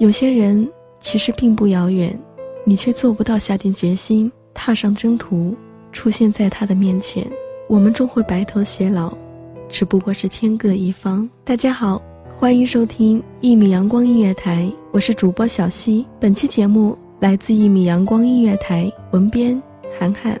有些人其实并不遥远，你却做不到下定决心踏上征途，出现在他的面前。我们终会白头偕老，只不过是天各一方。大家好，欢迎收听一米阳光音乐台，我是主播小溪。本期节目来自一米阳光音乐台，文编韩寒。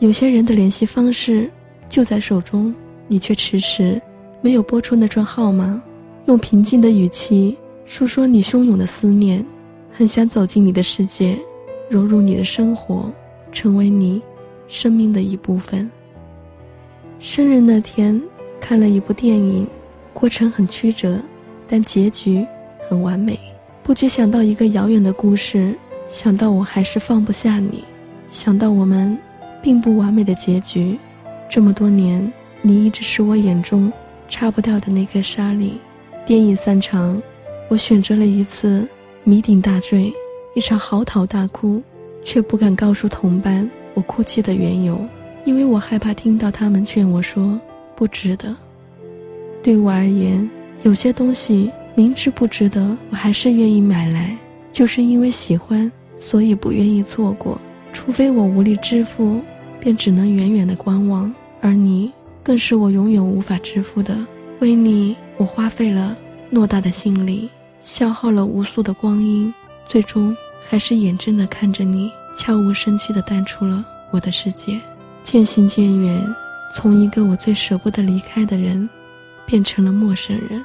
有些人的联系方式就在手中，你却迟迟没有拨出那串号码。用平静的语气诉说你汹涌的思念，很想走进你的世界，融入你的生活，成为你生命的一部分。生日那天看了一部电影，过程很曲折，但结局很完美。不觉想到一个遥远的故事，想到我还是放不下你，想到我们。并不完美的结局，这么多年，你一直是我眼中擦不掉的那颗沙粒。电影散场，我选择了一次酩酊大醉，一场嚎啕大哭，却不敢告诉同伴我哭泣的缘由，因为我害怕听到他们劝我说不值得。对我而言，有些东西明知不值得，我还是愿意买来，就是因为喜欢，所以不愿意错过。除非我无力支付，便只能远远的观望。而你，更是我永远无法支付的。为你，我花费了偌大的心力，消耗了无数的光阴，最终还是眼睁的看着你悄无声息的淡出了我的世界。渐行渐远，从一个我最舍不得离开的人，变成了陌生人。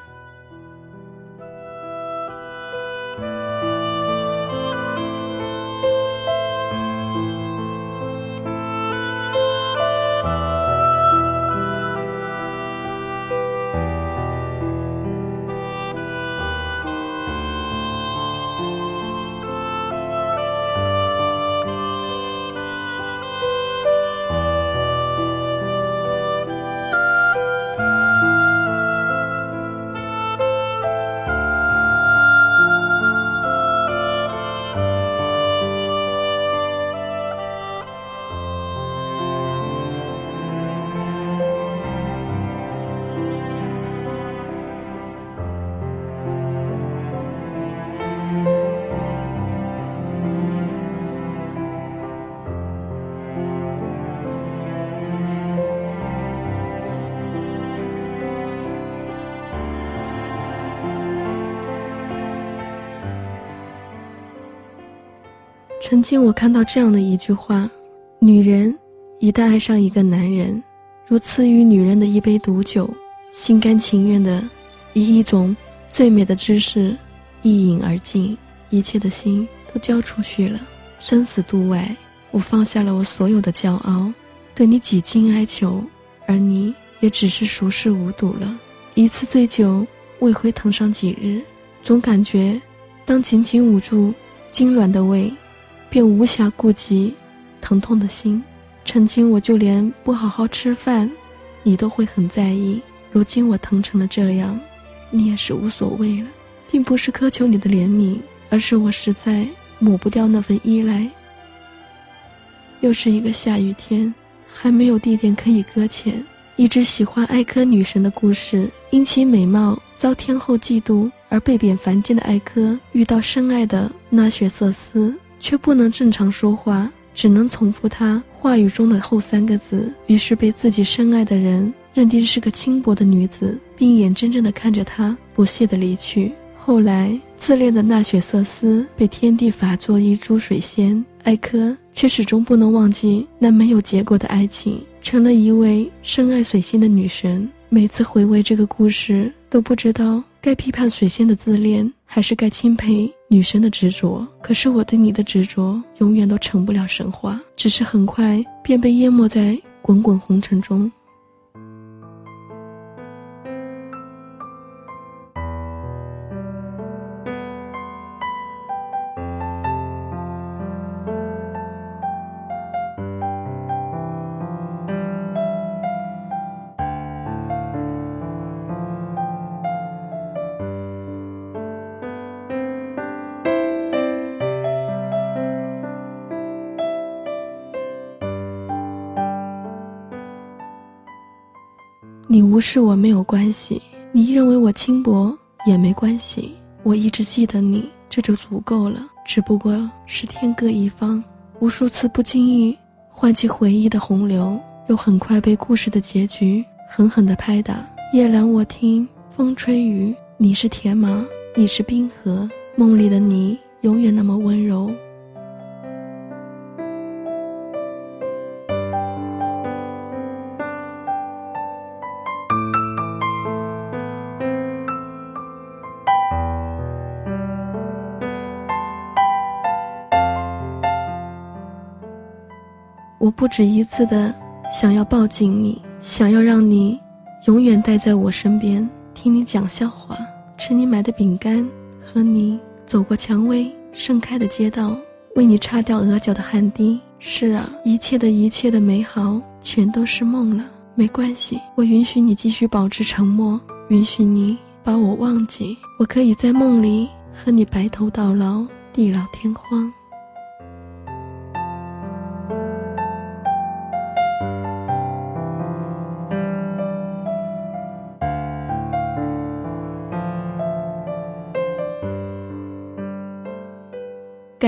曾经我看到这样的一句话：女人一旦爱上一个男人，如赐予女人的一杯毒酒，心甘情愿的以一种最美的姿势一饮而尽，一切的心都交出去了，生死度外。我放下了我所有的骄傲，对你几经哀求，而你也只是熟视无睹了。一次醉酒未回腾上几日，总感觉当紧紧捂住痉挛的胃。便无暇顾及疼痛的心，曾经我就连不好好吃饭，你都会很在意。如今我疼成了这样，你也是无所谓了，并不是苛求你的怜悯，而是我实在抹不掉那份依赖。又是一个下雨天，还没有地点可以搁浅。一直喜欢艾科女神的故事，因其美貌遭天后嫉妒而被贬凡间的艾科，遇到深爱的纳雪瑟斯，却不能正常说话，只能重复他话语中的后三个字。于是被自己深爱的人认定是个轻薄的女子，并眼睁睁地看着她不屑地离去。后来，自恋的纳雪瑟斯被天帝罚作一株水仙，艾科却始终不能忘记那没有结果的爱情。成了一位深爱水仙的女神。每次回味这个故事，都不知道该批判水仙的自恋，还是该钦佩女生的执着。可是我对你的执着，永远都成不了神话，只是很快便被淹没在滚滚红尘中。你无视我没有关系，你认为我轻薄也没关系。我一直记得你，这就足够了。只不过是天各一方，无数次不经意唤起回忆的洪流，又很快被故事的结局狠狠地拍打。夜阑卧听风吹雨，你是铁马，你是冰河，梦里的你永远那么温柔。我不止一次的想要抱紧你，想要让你永远待在我身边，听你讲笑话，吃你买的饼干，和你走过蔷薇盛开的街道，为你擦掉额角的汗滴。是啊，一切的一切的美好全都是梦了。没关系，我允许你继续保持沉默，允许你把我忘记。我可以在梦里和你白头到老，地老天荒。